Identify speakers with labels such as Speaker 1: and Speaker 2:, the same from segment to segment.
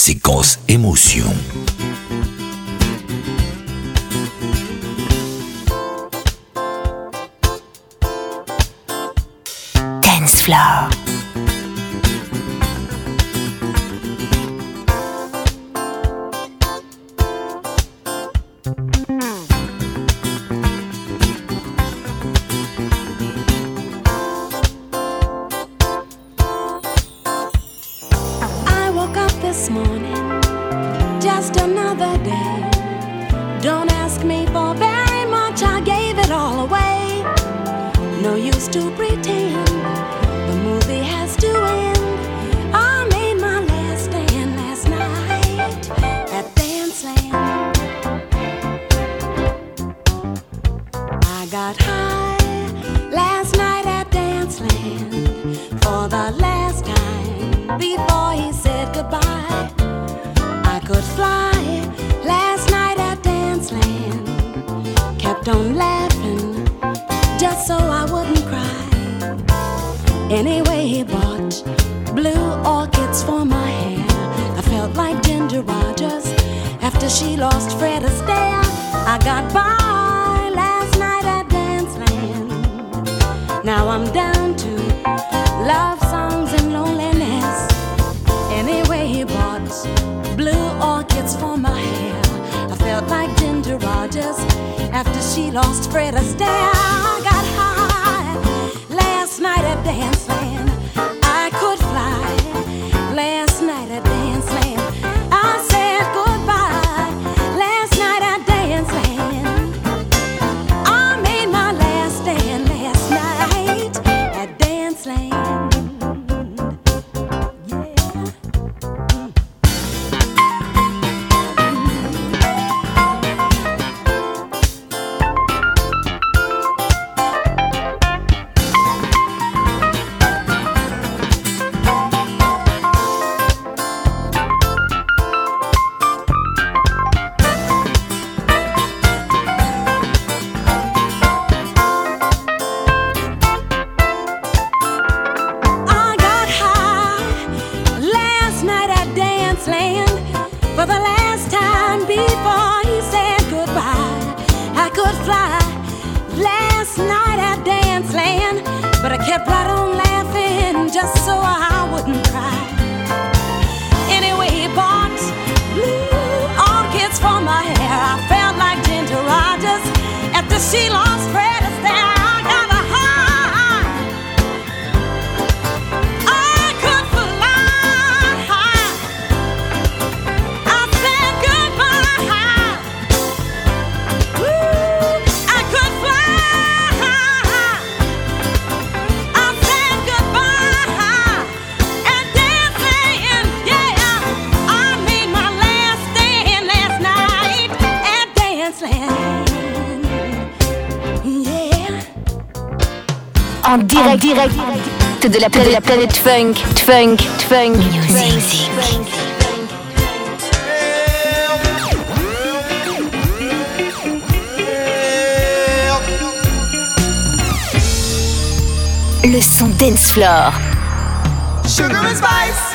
Speaker 1: Séquence émotion.
Speaker 2: Dance floor.
Speaker 3: de la planète, de la planète funk, funk, funk. Music. Le son dance floor.
Speaker 4: Sugar and spice.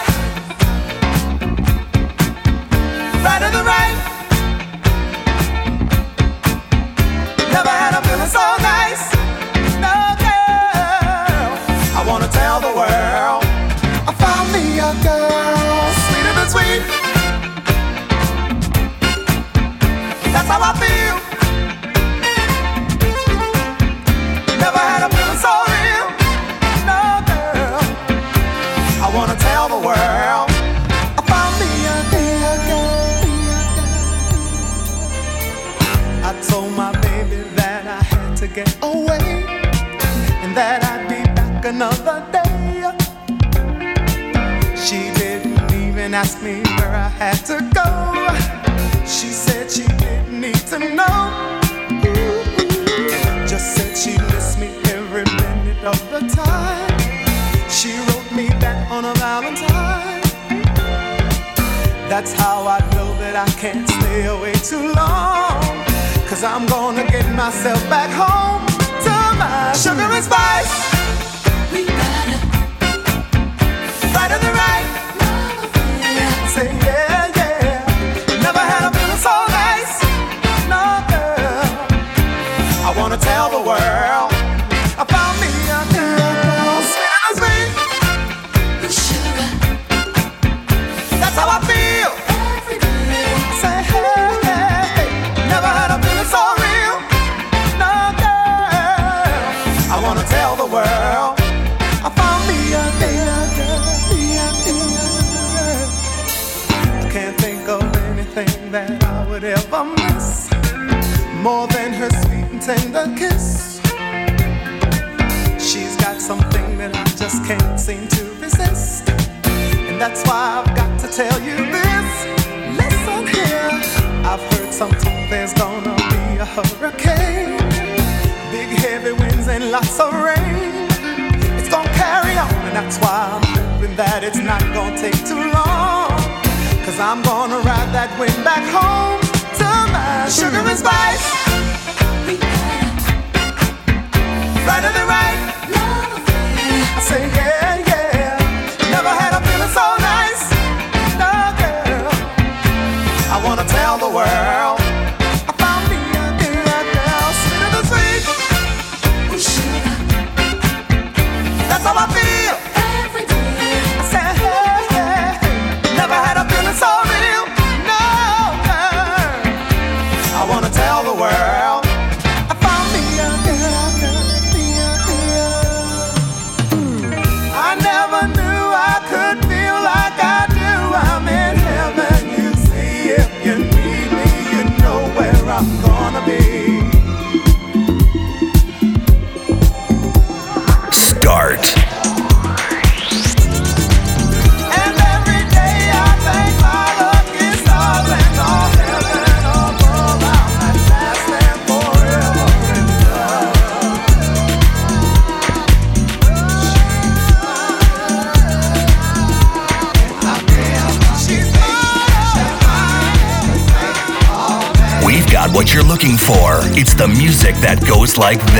Speaker 5: Like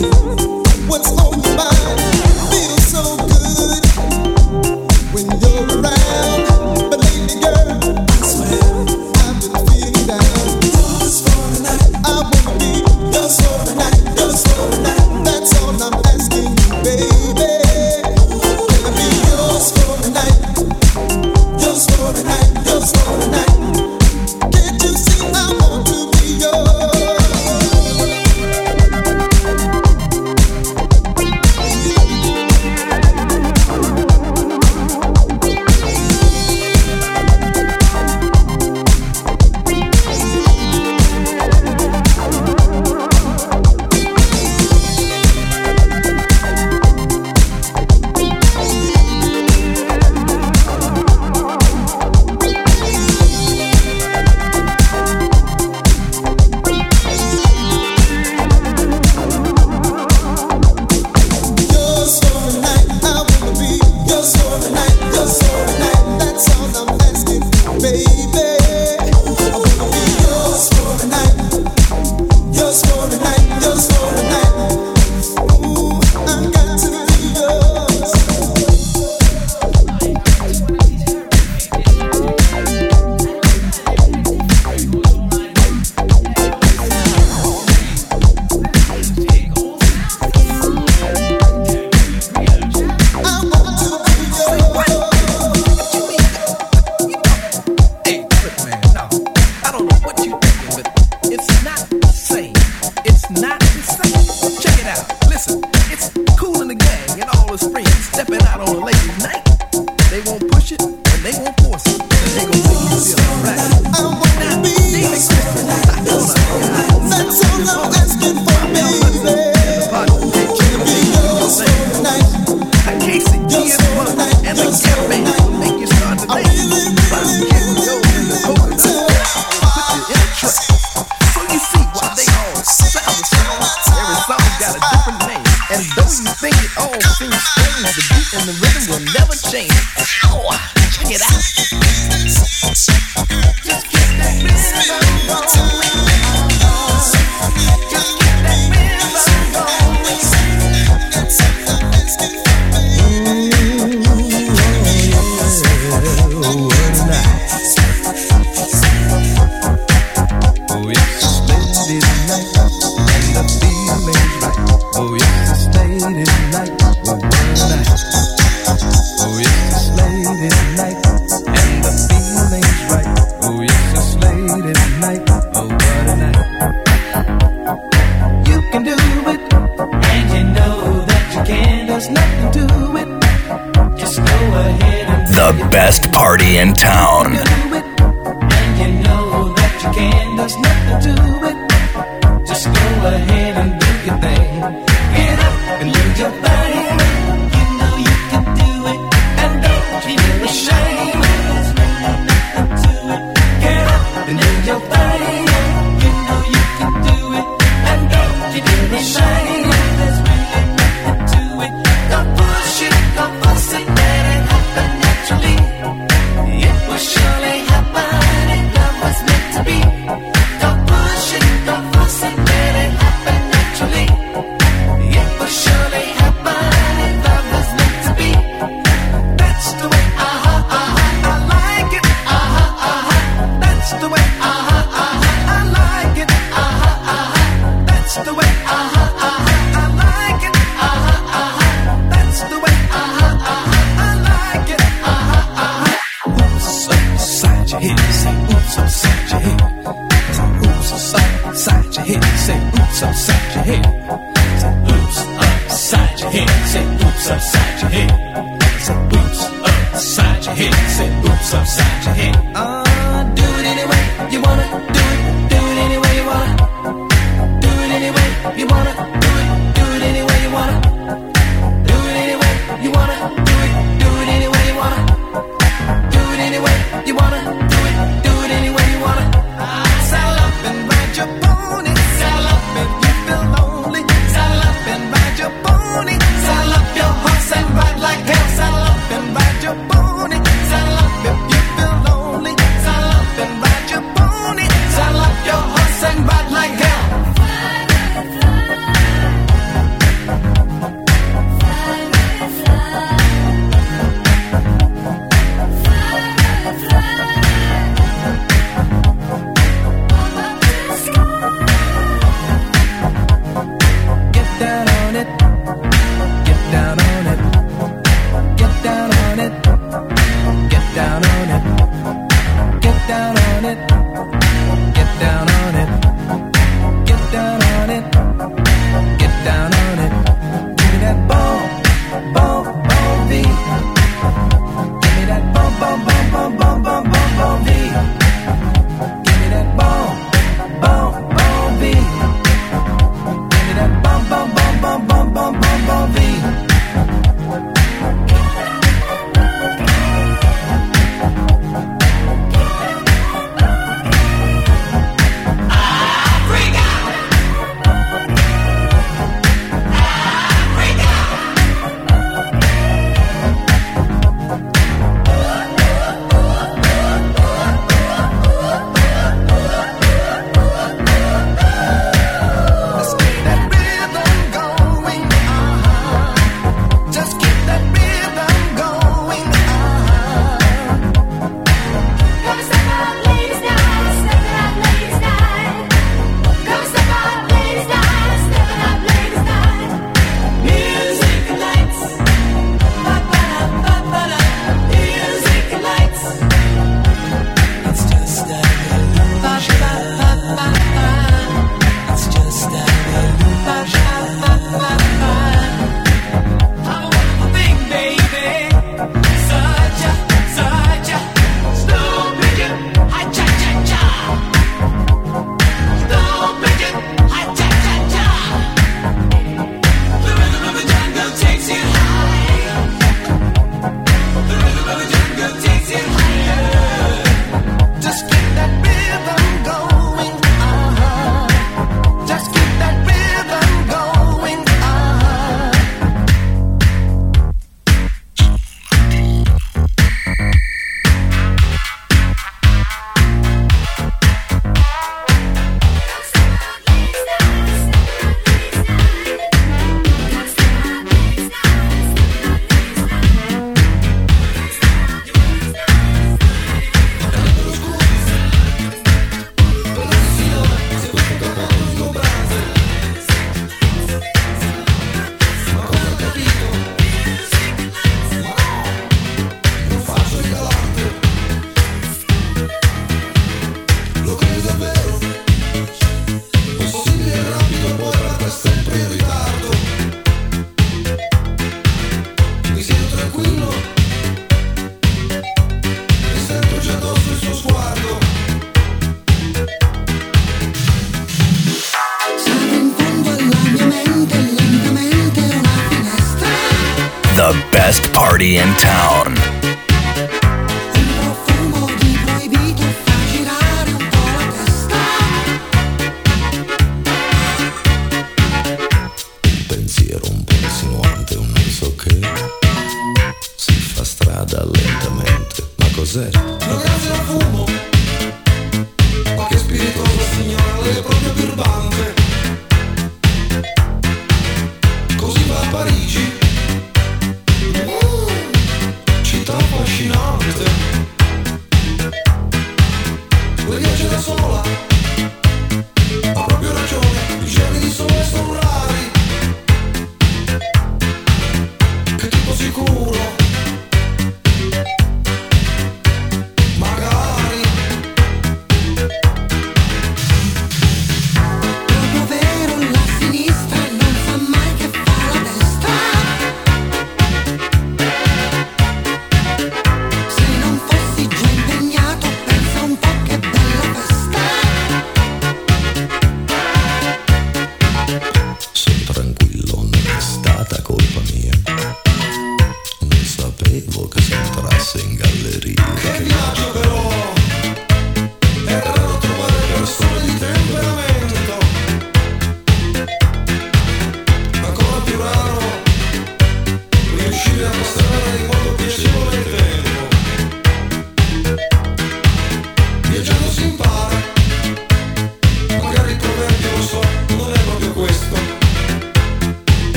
Speaker 5: you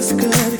Speaker 1: It's good.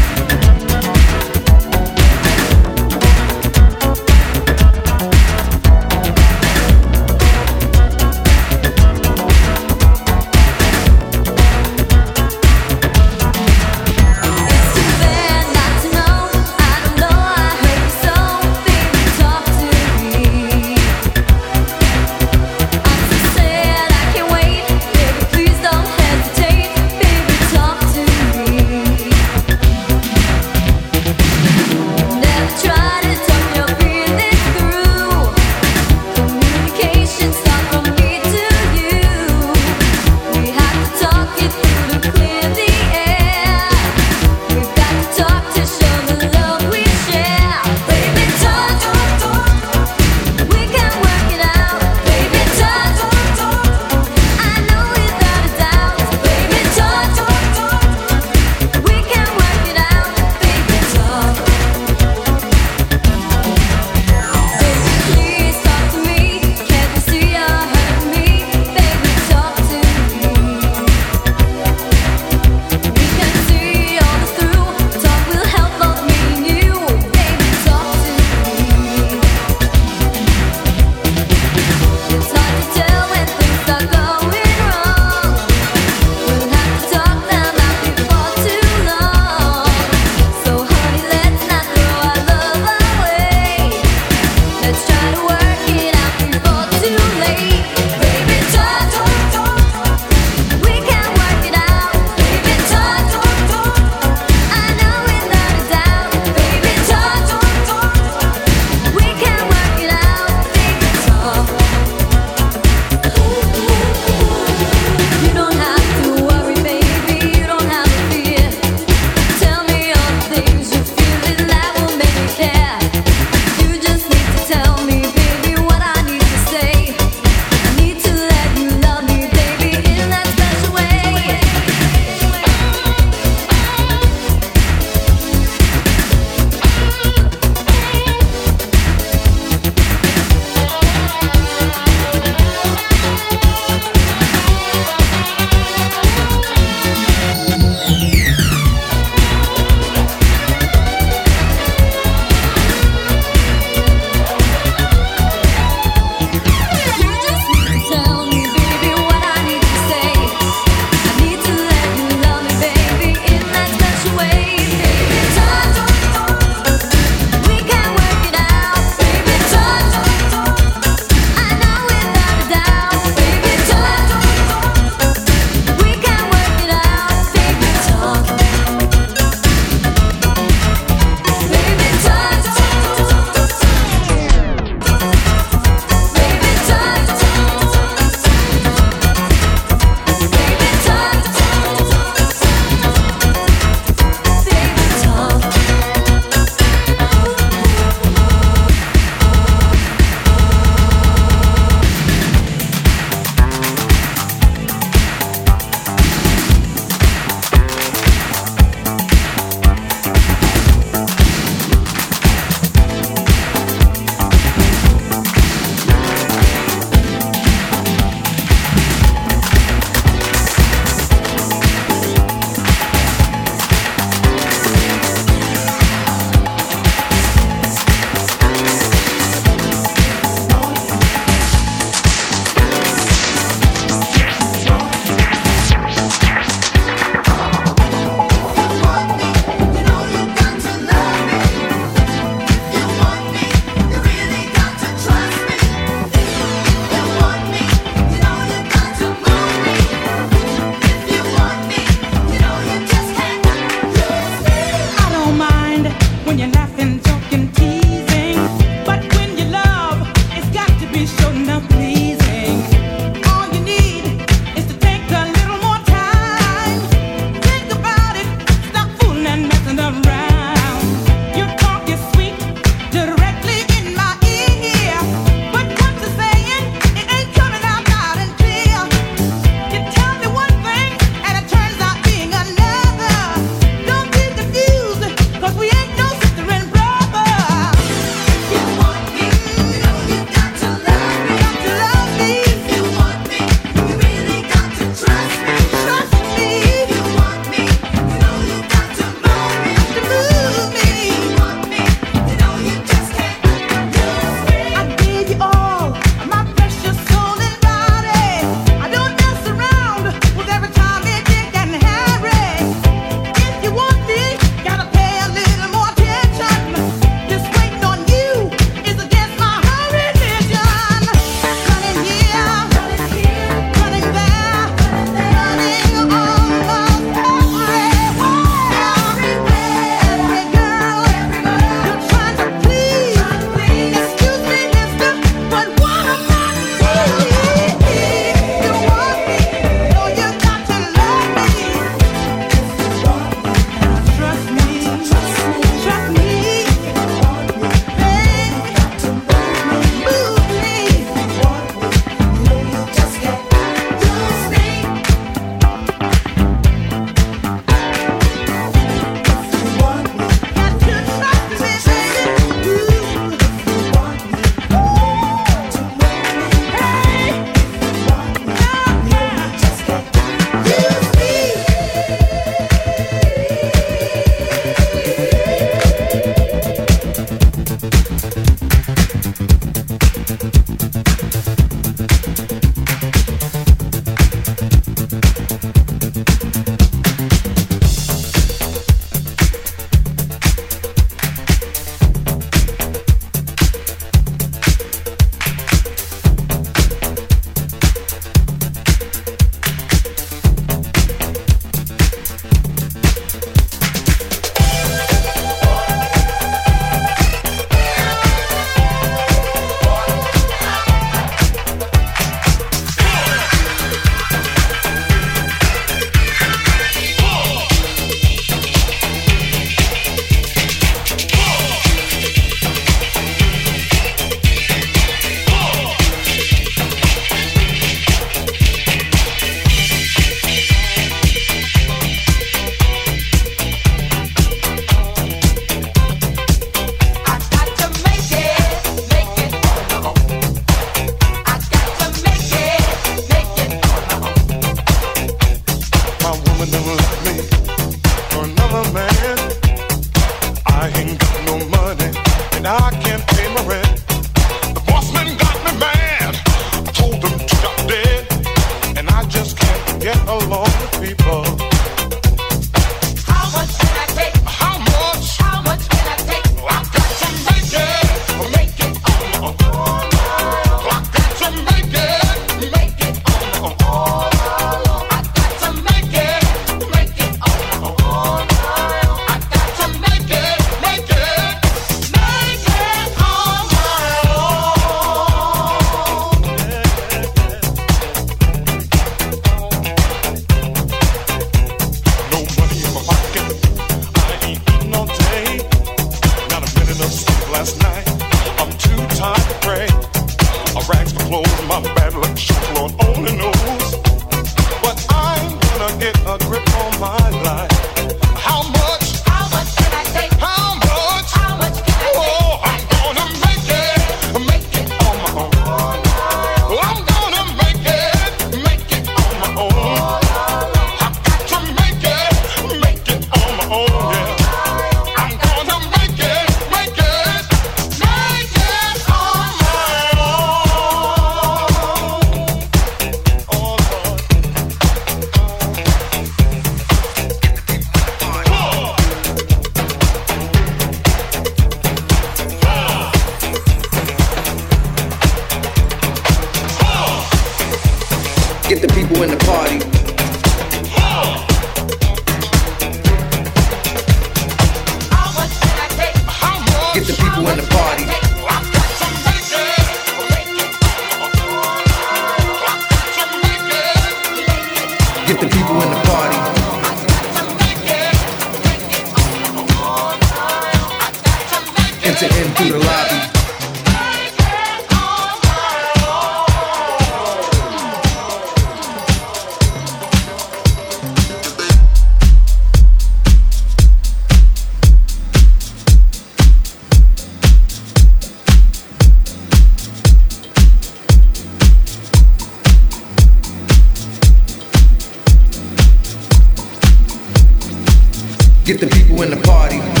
Speaker 6: Get
Speaker 7: the
Speaker 5: people in
Speaker 8: the
Speaker 9: party.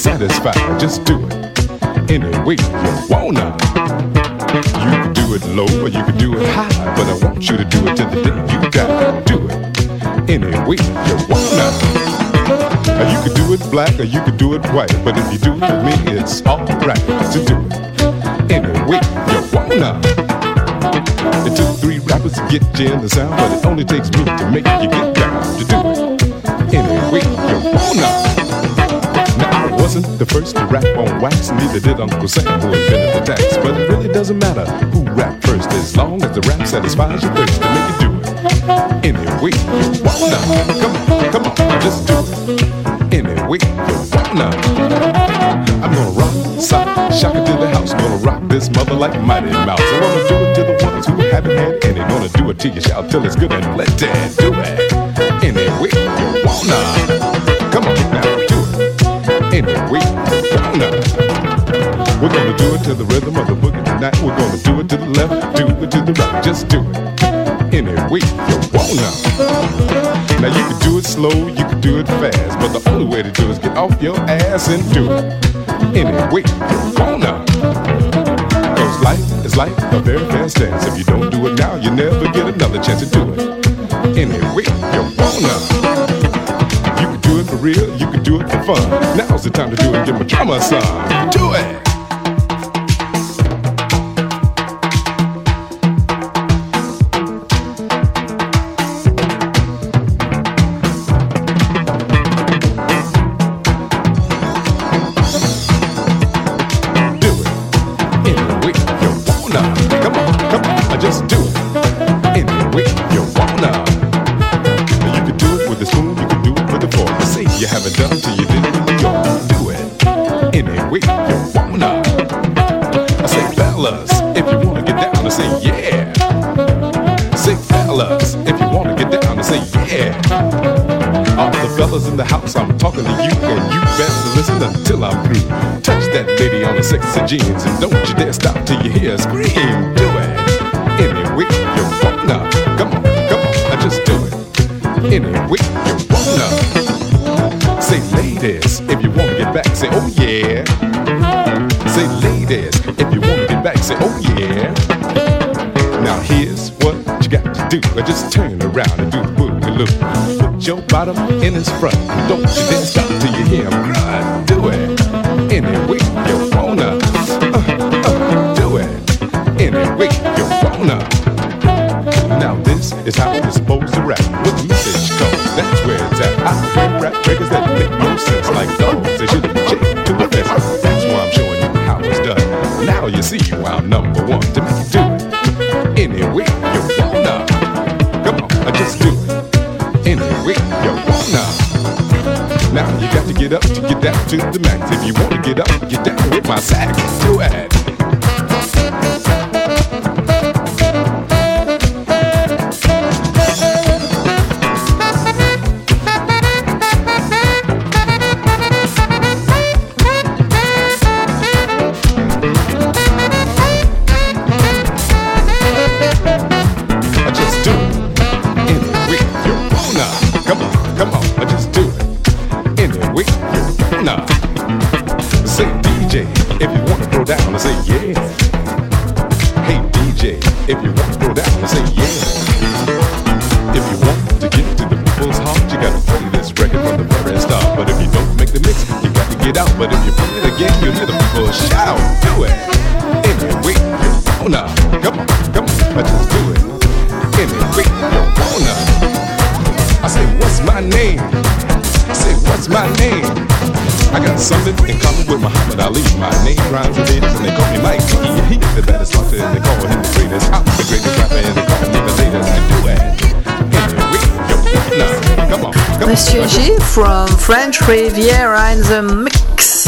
Speaker 9: Satisfied. Just do it any way you wanna. You could do it low or you could do it high, but I want you to do it till the day you die. Do it any way you wanna. You could do it black or you could do it white, but if you do it with me, it's alright to do it any way you wanna. It took three rappers to get you in the sound, but it only takes me to make you get down the first to rap on wax, neither did Uncle Sam who invented the tax. But it really doesn't matter who rapped first, as long as the rap satisfies your thirst to make you do it any you wanna. Come on, come on, just do it any you wanna. I'm gonna rock, sock, shock it to the house. Gonna rock this mother like Mighty Mouse. I'm gonna do it to the ones who haven't had any. Gonna do it till you shout till it's good and let it do it any way you wanna. It any way you wanna. We're gonna do it to the rhythm of the boogie tonight. We're gonna do it to the left, do it to the right. Just do it any way you wanna. Now you can do it slow, you can do it fast, but the only way to do it is get off your ass and do it any way you wanna. Cause life is like a very fast dance. If you don't do it now, you never get another chance to do it any way you wanna. It for real, you can do it for fun. Now's the time to do it, give my drama a. Do it! Sexy jeans, and don't you dare stop till you hear her scream. Do it any way you wanna. Come on, come on, just do it any way you wanna. Say ladies, if you wanna get back, say oh yeah. Say ladies, if you wanna get back, say oh yeah. Now here's what you got to do. I just turn around and do the boogie loop. Put your bottom in his front. Don't you dare stop till name? Say, what's my name? I got something in common with Muhammad Ali. My name rhymes with it, and they call me Mike. He is the baddest doctor, and they call him the greatest. I'm the greatest rapper, and they call me the latest. Do it.
Speaker 4: Monsieur G from French Riviera in the mix.